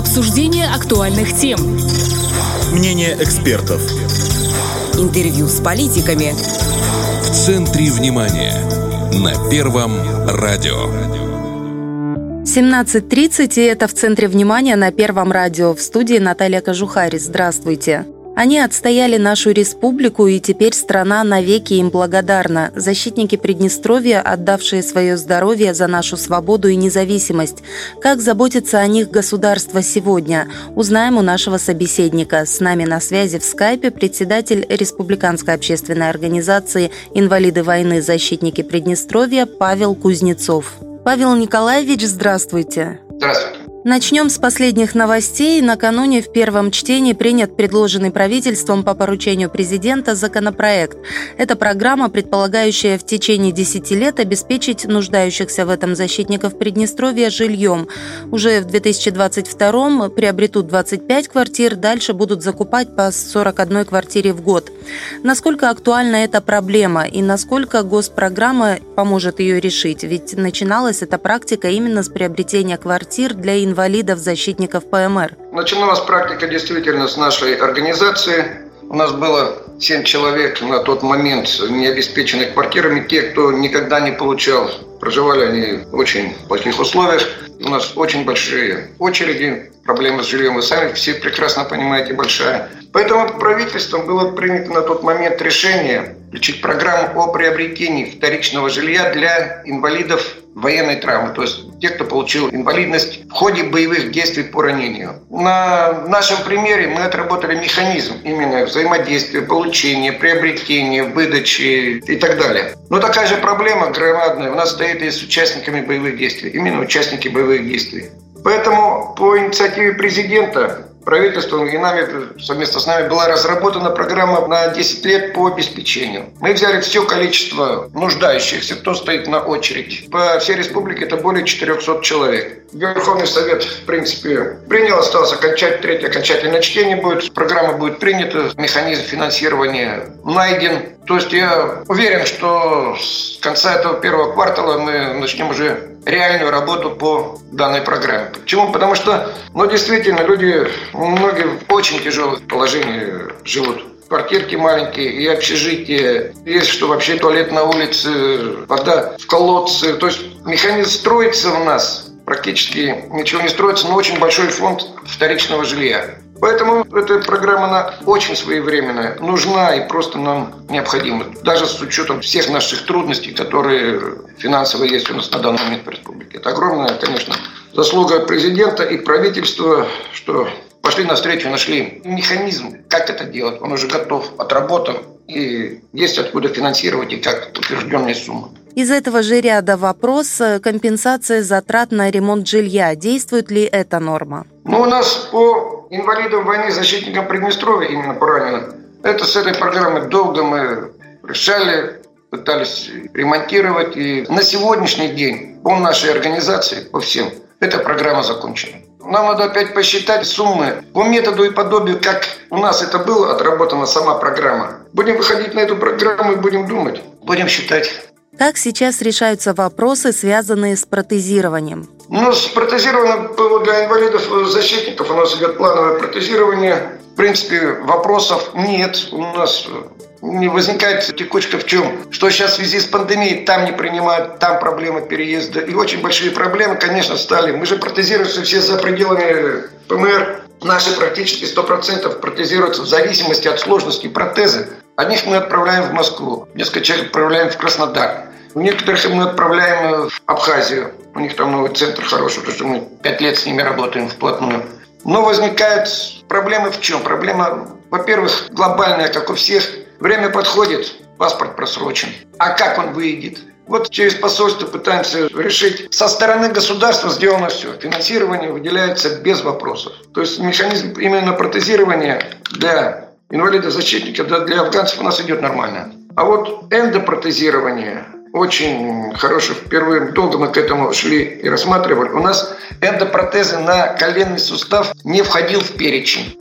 Обсуждение актуальных тем. Мнение экспертов. Интервью с политиками. В центре внимания. На Первом радио. 17.30, и это в центре внимания на Первом радио. В студии Наталья Кожухарь. Здравствуйте. Они отстояли нашу республику, и теперь страна навеки им благодарна. Защитники Приднестровья, отдавшие свое здоровье за нашу свободу и независимость. Как заботится о них государство сегодня? Узнаем у нашего собеседника. С нами на связи в скайпе председатель Республиканской общественной организации «Инвалиды войны. Защитники Приднестровья» Павел Кузнецов. Павел Николаевич, здравствуйте. Здравствуйте. Начнем с последних новостей. Накануне в первом чтении принят предложенный правительством по поручению президента законопроект. Это программа, предполагающая в течение 10 лет обеспечить нуждающихся в этом защитников Приднестровья жильем. Уже в 2022 приобретут 25 квартир, дальше будут закупать по 41 квартире в год. Насколько актуальна эта проблема и насколько госпрограмма поможет ее решить? Ведь начиналась эта практика именно с приобретения квартир для инвалидов инвалидов-защитников ПМР. Начиналась практика действительно с нашей организации. У нас было 7 человек на тот момент не обеспеченных квартирами. Те, кто никогда не получал, проживали они в очень плохих условиях. У нас очень большие очереди, проблемы с жильем вы сами все прекрасно понимаете, большая. Поэтому правительством было принято на тот момент решение включить программу о приобретении вторичного жилья для инвалидов военной травмы, то есть те, кто получил инвалидность в ходе боевых действий по ранению. На нашем примере мы отработали механизм именно взаимодействия, получения, приобретения, выдачи и так далее. Но такая же проблема громадная у нас стоит и с участниками боевых действий, именно участники боевых действий. Поэтому по инициативе президента правительством и нами, совместно с нами была разработана программа на 10 лет по обеспечению. Мы взяли все количество нуждающихся, кто стоит на очередь. По всей республике это более 400 человек. Верховный Совет, в принципе, принял, осталось окончать, третье окончательное чтение будет. Программа будет принята, механизм финансирования найден. То есть я уверен, что с конца этого первого квартала мы начнем уже реальную работу по данной программе. Почему? Потому что, ну, действительно, люди, многие в очень тяжелых положениях живут. Квартирки маленькие и общежитие. Есть, что вообще туалет на улице, вода в колодце. То есть механизм строится у нас, практически ничего не строится, но очень большой фонд вторичного жилья. Поэтому эта программа она очень своевременная, нужна и просто нам необходима. Даже с учетом всех наших трудностей, которые финансовые есть у нас на данный момент в республике. Это огромная, конечно, заслуга президента и правительства, что пошли навстречу, нашли механизм, как это делать. Он уже готов, отработан, и есть откуда финансировать и как утвержденные суммы. Из этого же ряда вопрос – компенсация затрат на ремонт жилья. Действует ли эта норма? Ну, у нас по инвалидам войны, защитникам Приднестровья, именно по раненым, это с этой программой долго мы решали, пытались ремонтировать. И на сегодняшний день по нашей организации, по всем, эта программа закончена. Нам надо опять посчитать суммы по методу и подобию, как у нас это было отработана сама программа. Будем выходить на эту программу и будем думать, будем считать. Как сейчас решаются вопросы, связанные с протезированием? Ну, с протезированием для инвалидов-защитников у нас идет плановое протезирование. В принципе, вопросов нет. У нас не возникает текучка в чем? Что сейчас в связи с пандемией там не принимают, там проблемы переезда. И очень большие проблемы, конечно, стали. Мы же протезируемся все за пределами ПМР. Наши практически 100% протезируются в зависимости от сложности протеза. Одних мы отправляем в Москву, несколько человек отправляем в Краснодар. У некоторых мы отправляем в Абхазию. У них там новый центр хороший, потому что мы пять лет с ними работаем вплотную. Но возникают проблемы в чем? Проблема, во-первых, глобальная, как у всех. Время подходит, паспорт просрочен. А как он выйдет? Вот через посольство пытаемся решить. Со стороны государства сделано все. Финансирование выделяется без вопросов. То есть механизм именно протезирования для инвалидов-защитников для афганцев у нас идет нормально. А вот эндопротезирование очень хорошо. Впервые долго мы к этому шли и рассматривали. У нас эндопротезы на коленный сустав не входил в перечень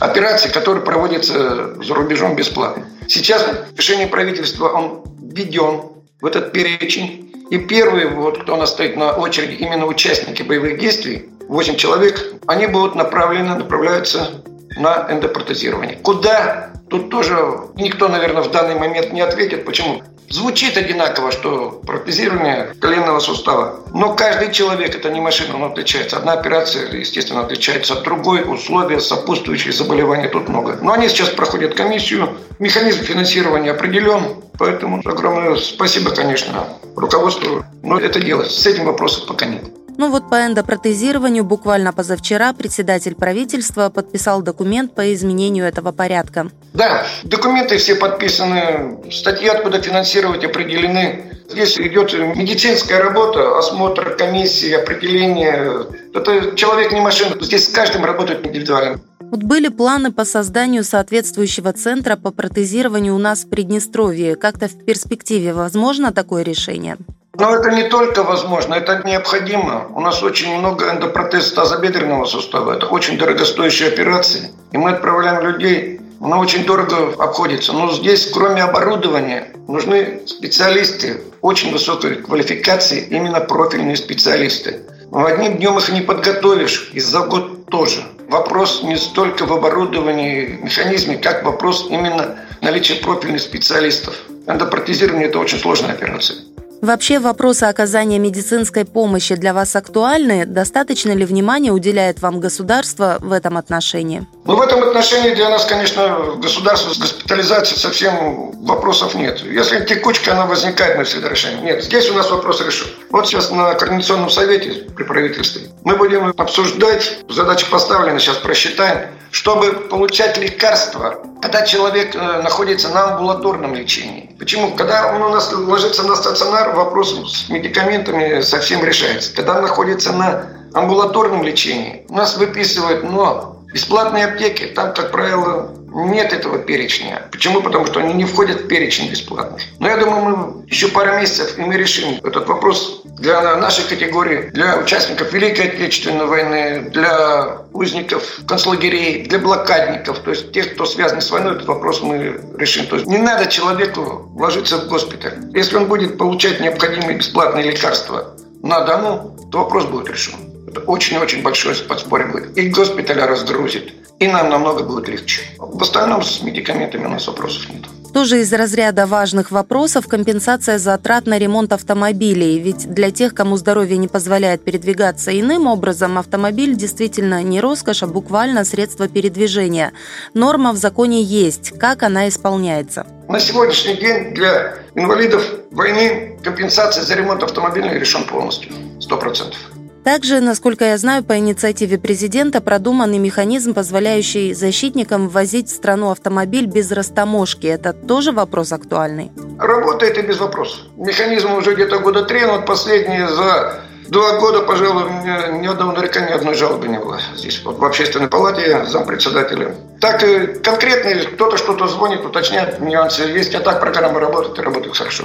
операций, которые проводятся за рубежом бесплатно. Сейчас решение правительства он введен в этот перечень. И первый, вот, кто у нас стоит на очереди, именно участники боевых действий, 8 человек, они будут направлены, направляются на эндопротезирование. Куда? Тут тоже никто, наверное, в данный момент не ответит. Почему? Звучит одинаково, что протезирование коленного сустава. Но каждый человек, это не машина, он отличается. Одна операция, естественно, отличается от другой. Условия, сопутствующие заболевания тут много. Но они сейчас проходят комиссию. Механизм финансирования определен. Поэтому огромное спасибо, конечно, руководству. Но это делать. С этим вопросов пока нет. Ну вот по эндопротезированию буквально позавчера председатель правительства подписал документ по изменению этого порядка. Да, документы все подписаны, статьи, откуда финансировать, определены. Здесь идет медицинская работа, осмотр, комиссии, определение. Это человек не машина. Здесь с каждым работает индивидуально. Вот были планы по созданию соответствующего центра по протезированию у нас в Приднестровье. Как-то в перспективе возможно такое решение? Но это не только возможно, это необходимо. У нас очень много эндопротез тазобедренного сустава. Это очень дорогостоящие операции. И мы отправляем людей. Она очень дорого обходится. Но здесь, кроме оборудования, нужны специалисты очень высокой квалификации, именно профильные специалисты. Но одним днем их не подготовишь, и за год тоже. Вопрос не столько в оборудовании, механизме, как вопрос именно наличия профильных специалистов. Эндопротезирование – это очень сложная операция. Вообще вопросы оказания медицинской помощи для вас актуальны? Достаточно ли внимания уделяет вам государство в этом отношении? Ну, в этом отношении для нас, конечно, государство с госпитализацией совсем вопросов нет. Если текучка, она возникает, мы всегда решаем. Нет, здесь у нас вопрос решен. Вот сейчас на Координационном совете при правительстве мы будем обсуждать, задача поставлена, сейчас просчитаем, чтобы получать лекарства, когда человек э, находится на амбулаторном лечении. Почему? Когда он у нас ложится на стационар, вопрос с медикаментами совсем решается. Когда он находится на амбулаторном лечении, у нас выписывают, но Бесплатные аптеки, там, как правило, нет этого перечня. Почему? Потому что они не входят в перечень бесплатных. Но я думаю, мы еще пару месяцев, и мы решим этот вопрос для нашей категории, для участников Великой Отечественной войны, для узников концлагерей, для блокадников, то есть тех, кто связан с войной, этот вопрос мы решим. То есть не надо человеку ложиться в госпиталь. Если он будет получать необходимые бесплатные лекарства на дому, то вопрос будет решен. Это очень-очень большое подспорье будет. И госпиталя разгрузит, и нам намного будет легче. В остальном с медикаментами у нас вопросов нет. Тоже из разряда важных вопросов компенсация затрат на ремонт автомобилей. Ведь для тех, кому здоровье не позволяет передвигаться иным образом, автомобиль действительно не роскошь, а буквально средство передвижения. Норма в законе есть. Как она исполняется? На сегодняшний день для инвалидов войны компенсация за ремонт автомобиля решен полностью. Сто процентов. Также, насколько я знаю, по инициативе президента продуманный механизм, позволяющий защитникам ввозить в страну автомобиль без растаможки. Это тоже вопрос актуальный? Работает и без вопросов. Механизм уже где-то года три, но последние за Два года, пожалуй, меня ни одного нарекания, ни одной жалобы не было. Здесь вот в общественной палате я зампредседателя. Так конкретно кто-то что-то звонит, уточняет нюансы есть, а так программа работает и работает хорошо.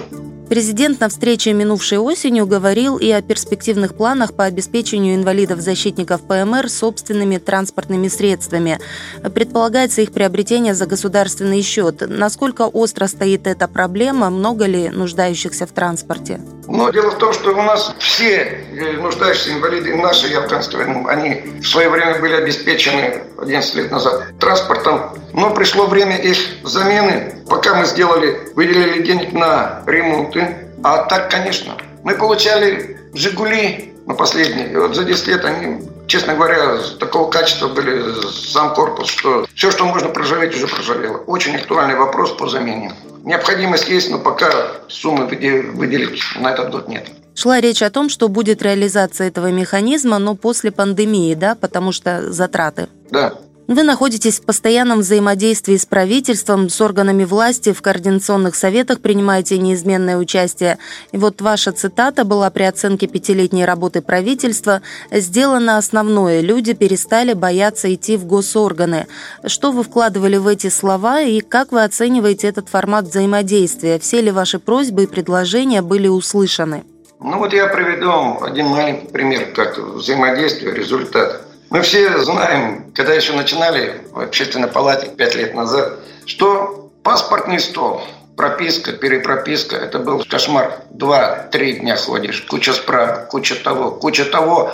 Президент на встрече минувшей осенью говорил и о перспективных планах по обеспечению инвалидов-защитников ПМР собственными транспортными средствами. Предполагается их приобретение за государственный счет. Насколько остро стоит эта проблема? Много ли нуждающихся в транспорте? Но дело в том, что у нас все нуждающиеся инвалиды, наши и афганские, они в свое время были обеспечены 11 лет назад транспортом. Но пришло время их замены. Пока мы сделали, выделили денег на ремонты. А так, конечно, мы получали «Жигули» на последние. И вот за 10 лет они, честно говоря, такого качества были сам корпус, что все, что можно прожаветь, уже прожавело. Очень актуальный вопрос по замене. Необходимость есть, но пока суммы выделить на этот год нет. Шла речь о том, что будет реализация этого механизма, но после пандемии, да, потому что затраты. Да. Вы находитесь в постоянном взаимодействии с правительством, с органами власти, в координационных советах принимаете неизменное участие. И вот ваша цитата была при оценке пятилетней работы правительства «Сделано основное. Люди перестали бояться идти в госорганы». Что вы вкладывали в эти слова и как вы оцениваете этот формат взаимодействия? Все ли ваши просьбы и предложения были услышаны? Ну вот я приведу один маленький пример, как взаимодействие, результат. Мы все знаем, когда еще начинали в общественной палате пять лет назад, что паспортный стол, прописка, перепрописка, это был кошмар. Два-три дня ходишь, куча справок, куча того, куча того.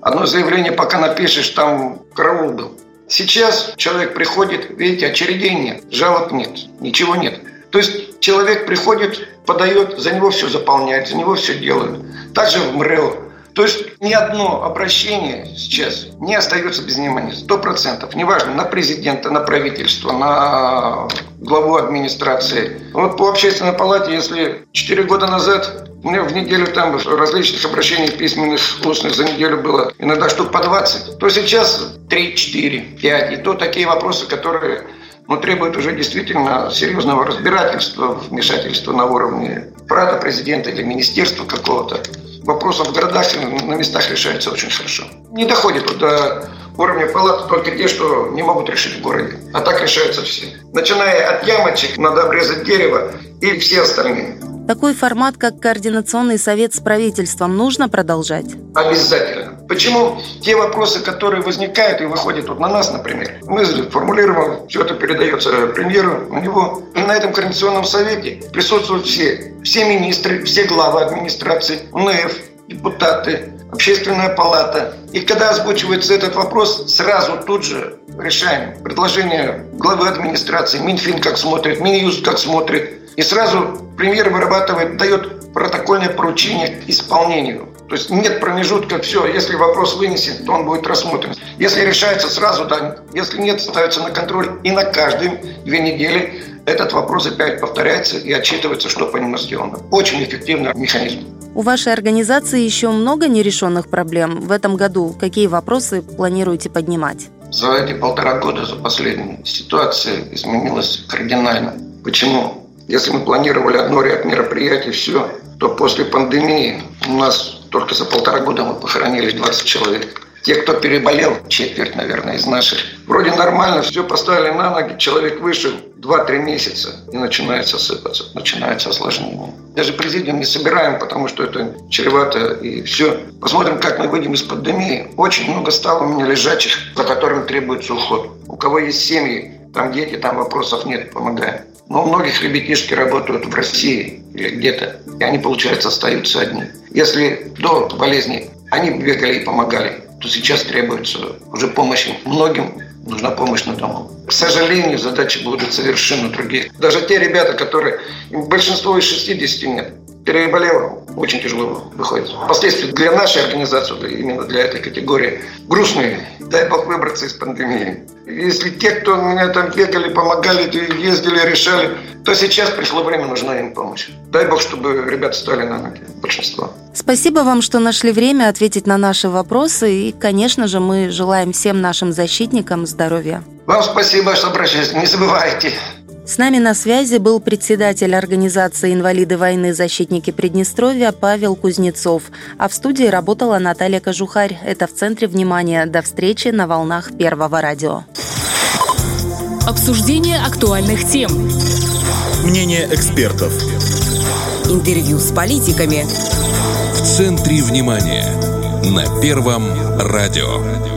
одно заявление пока напишешь, там караул был. Сейчас человек приходит, видите, очередей нет, жалоб нет, ничего нет. То есть человек приходит, подает, за него все заполняют, за него все делают. Также в МРЭО. То есть ни одно обращение сейчас не остается без внимания. Сто процентов. Неважно, на президента, на правительство, на главу администрации. Вот по общественной палате, если 4 года назад у меня в неделю там различных обращений письменных, устных за неделю было иногда штук по 20, то сейчас 3, 4, 5. И то такие вопросы, которые ну, требуют уже действительно серьезного разбирательства, вмешательства на уровне аппарата президента или министерства какого-то вопросов в городах на местах решается очень хорошо. Не доходит до уровня палат только те, что не могут решить в городе. А так решаются все. Начиная от ямочек, надо обрезать дерево и все остальные. Такой формат, как Координационный совет с правительством, нужно продолжать? Обязательно. Почему те вопросы, которые возникают и выходят вот на нас, например, мы формулируем, все это передается премьеру, у него. На этом Координационном совете присутствуют все. Все министры, все главы администрации, УНФ, депутаты, общественная палата. И когда озвучивается этот вопрос, сразу тут же решаем предложение главы администрации, Минфин как смотрит, Минюст как смотрит, и сразу премьер вырабатывает, дает протокольное поручение к исполнению. То есть нет промежутка, все, если вопрос вынесен, то он будет рассмотрен. Если решается сразу, да, если нет, ставится на контроль. И на каждые две недели этот вопрос опять повторяется и отчитывается, что по нему сделано. Очень эффективный механизм. У вашей организации еще много нерешенных проблем. В этом году какие вопросы планируете поднимать? За эти полтора года, за последние, ситуация изменилась кардинально. Почему? Если мы планировали одно ряд мероприятий, все, то после пандемии у нас только за полтора года мы похоронили 20 человек. Те, кто переболел, четверть, наверное, из наших. Вроде нормально, все поставили на ноги, человек вышел, 2-3 месяца, и начинается сыпаться, начинается осложнение. Даже президиум не собираем, потому что это чревато, и все. Посмотрим, как мы выйдем из пандемии. Очень много стало у меня лежачих, за которыми требуется уход. У кого есть семьи, там дети, там вопросов нет, помогаем. Но у многих ребятишки работают в России или где-то, и они, получается, остаются одни. Если до болезни они бегали и помогали, то сейчас требуется уже помощь многим, нужна помощь на дому. К сожалению, задачи будут совершенно другие. Даже те ребята, которые, большинство из 60 нет, переболело, очень тяжело выходит. Последствия для нашей организации, именно для этой категории, грустные. Дай бог выбраться из пандемии. Если те, кто меня там бегали, помогали, ездили, решали, то сейчас пришло время, нужна им помощь. Дай бог, чтобы ребята стали на ноги, большинство. Спасибо вам, что нашли время ответить на наши вопросы. И, конечно же, мы желаем всем нашим защитникам здоровья. Вам спасибо, что обращались. Не забывайте. С нами на связи был председатель организации «Инвалиды войны. Защитники Приднестровья» Павел Кузнецов. А в студии работала Наталья Кожухарь. Это в центре внимания. До встречи на волнах Первого радио. Обсуждение актуальных тем. Мнение экспертов. Интервью с политиками. В центре внимания. На Первом радио.